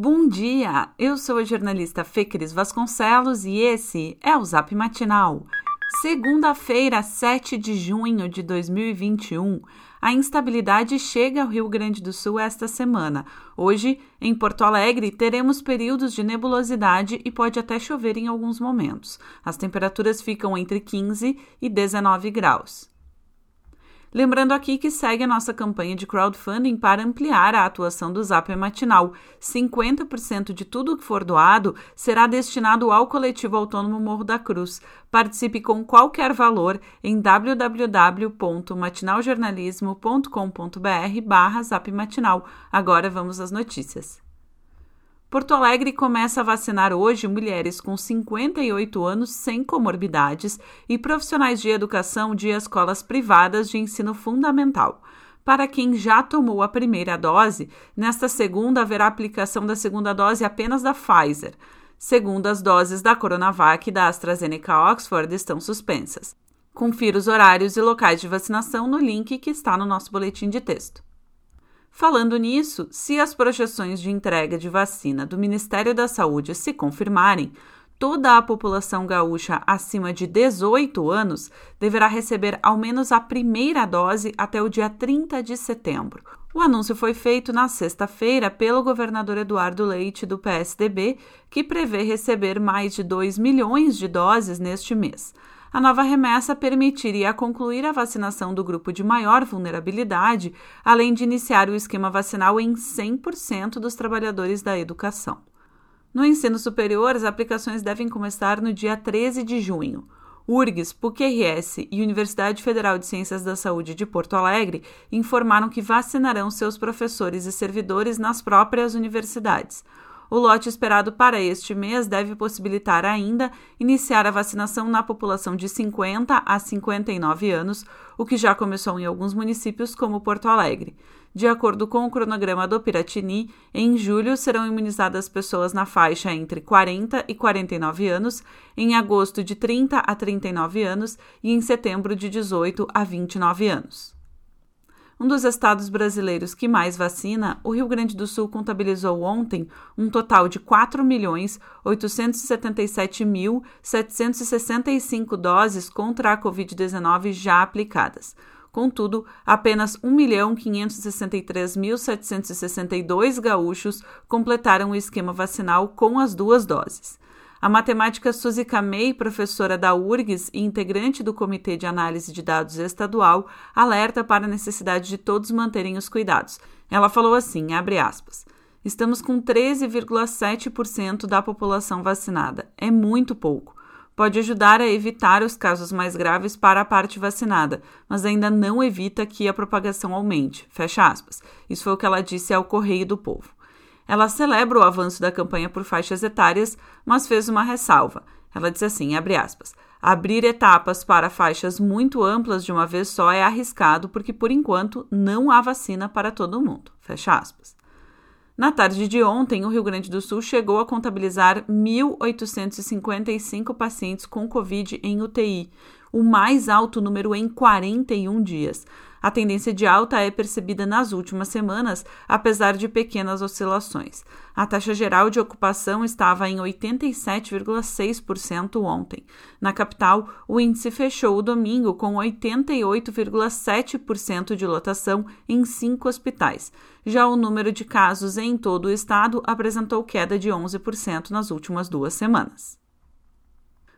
Bom dia! Eu sou a jornalista Fê Cris Vasconcelos e esse é o Zap Matinal. Segunda-feira, 7 de junho de 2021. A instabilidade chega ao Rio Grande do Sul esta semana. Hoje, em Porto Alegre, teremos períodos de nebulosidade e pode até chover em alguns momentos. As temperaturas ficam entre 15 e 19 graus. Lembrando aqui que segue a nossa campanha de crowdfunding para ampliar a atuação do Zap Matinal. 50% de tudo que for doado será destinado ao coletivo autônomo Morro da Cruz. Participe com qualquer valor em www.matinaljornalismo.com.br barra Zap Matinal. Agora vamos às notícias. Porto Alegre começa a vacinar hoje mulheres com 58 anos sem comorbidades e profissionais de educação de escolas privadas de ensino fundamental. Para quem já tomou a primeira dose, nesta segunda haverá aplicação da segunda dose apenas da Pfizer. Segundo as doses da Coronavac e da AstraZeneca Oxford estão suspensas. Confira os horários e locais de vacinação no link que está no nosso boletim de texto. Falando nisso, se as projeções de entrega de vacina do Ministério da Saúde se confirmarem, toda a população gaúcha acima de 18 anos deverá receber ao menos a primeira dose até o dia 30 de setembro. O anúncio foi feito na sexta-feira pelo governador Eduardo Leite, do PSDB, que prevê receber mais de 2 milhões de doses neste mês. A nova remessa permitiria concluir a vacinação do grupo de maior vulnerabilidade, além de iniciar o esquema vacinal em 100% dos trabalhadores da educação. No ensino superior, as aplicações devem começar no dia 13 de junho. URGS, PUC-RS e Universidade Federal de Ciências da Saúde de Porto Alegre informaram que vacinarão seus professores e servidores nas próprias universidades. O lote esperado para este mês deve possibilitar ainda iniciar a vacinação na população de 50 a 59 anos, o que já começou em alguns municípios, como Porto Alegre. De acordo com o cronograma do Piratini, em julho serão imunizadas pessoas na faixa entre 40 e 49 anos, em agosto de 30 a 39 anos e em setembro de 18 a 29 anos. Um dos estados brasileiros que mais vacina, o Rio Grande do Sul contabilizou ontem um total de 4.877.765 doses contra a Covid-19 já aplicadas. Contudo, apenas 1.563.762 gaúchos completaram o esquema vacinal com as duas doses. A matemática Suzy Camei, professora da URGS e integrante do Comitê de Análise de Dados Estadual, alerta para a necessidade de todos manterem os cuidados. Ela falou assim, abre aspas, Estamos com 13,7% da população vacinada. É muito pouco. Pode ajudar a evitar os casos mais graves para a parte vacinada, mas ainda não evita que a propagação aumente. Fecha aspas. Isso foi o que ela disse ao Correio do Povo. Ela celebra o avanço da campanha por faixas etárias, mas fez uma ressalva. Ela disse assim, abre aspas, abrir etapas para faixas muito amplas de uma vez só é arriscado porque, por enquanto, não há vacina para todo mundo. Fecha aspas. Na tarde de ontem, o Rio Grande do Sul chegou a contabilizar 1.855 pacientes com Covid em UTI, o mais alto número em 41 dias. A tendência de alta é percebida nas últimas semanas, apesar de pequenas oscilações. A taxa geral de ocupação estava em 87,6% ontem. Na capital, o índice fechou o domingo com 88,7% de lotação em cinco hospitais. Já o número de casos em todo o estado apresentou queda de 11% nas últimas duas semanas.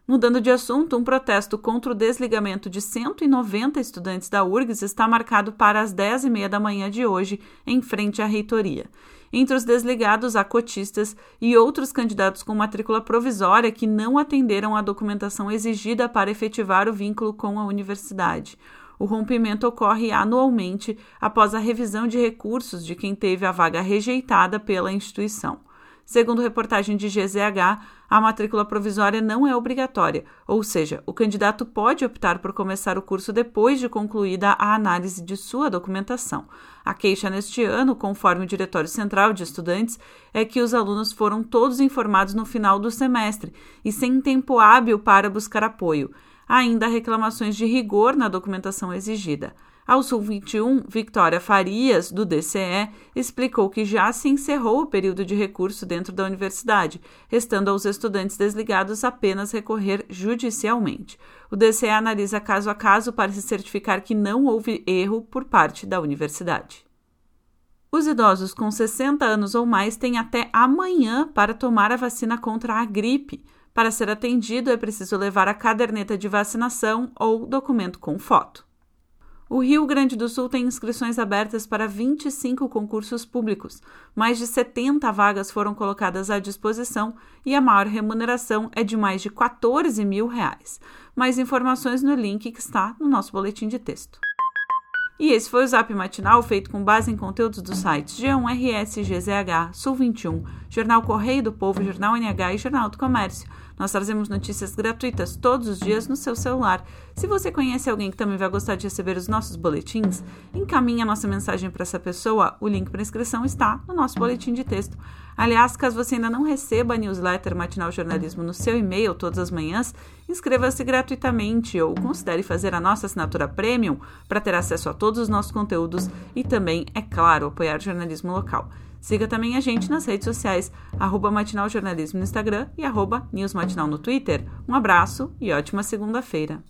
Mudando de assunto, um protesto contra o desligamento de 190 estudantes da URGS está marcado para as 10h30 da manhã de hoje, em frente à reitoria. Entre os desligados há cotistas e outros candidatos com matrícula provisória que não atenderam à documentação exigida para efetivar o vínculo com a universidade. O rompimento ocorre anualmente após a revisão de recursos de quem teve a vaga rejeitada pela instituição. Segundo reportagem de GZH, a matrícula provisória não é obrigatória, ou seja, o candidato pode optar por começar o curso depois de concluída a análise de sua documentação. A queixa neste ano, conforme o Diretório Central de Estudantes, é que os alunos foram todos informados no final do semestre e sem tempo hábil para buscar apoio. Há ainda reclamações de rigor na documentação exigida. Ao Sul 21, Victoria Farias, do DCE, explicou que já se encerrou o período de recurso dentro da universidade, restando aos estudantes desligados apenas recorrer judicialmente. O DCE analisa caso a caso para se certificar que não houve erro por parte da universidade. Os idosos com 60 anos ou mais têm até amanhã para tomar a vacina contra a gripe. Para ser atendido, é preciso levar a caderneta de vacinação ou documento com foto. O Rio Grande do Sul tem inscrições abertas para 25 concursos públicos. Mais de 70 vagas foram colocadas à disposição e a maior remuneração é de mais de 14 mil reais. Mais informações no link que está no nosso boletim de texto. E esse foi o Zap Matinal, feito com base em conteúdos dos sites G1RS, GZH, Sul 21, Jornal Correio do Povo, Jornal NH e Jornal do Comércio. Nós trazemos notícias gratuitas todos os dias no seu celular. Se você conhece alguém que também vai gostar de receber os nossos boletins, encaminhe a nossa mensagem para essa pessoa. O link para inscrição está no nosso boletim de texto. Aliás, caso você ainda não receba a newsletter Matinal Jornalismo no seu e-mail todas as manhãs, inscreva-se gratuitamente ou considere fazer a nossa assinatura premium para ter acesso a todos os nossos conteúdos e também, é claro, apoiar o jornalismo local. Siga também a gente nas redes sociais, Matinal Jornalismo no Instagram e arroba News Matinal no Twitter. Um abraço e ótima segunda-feira.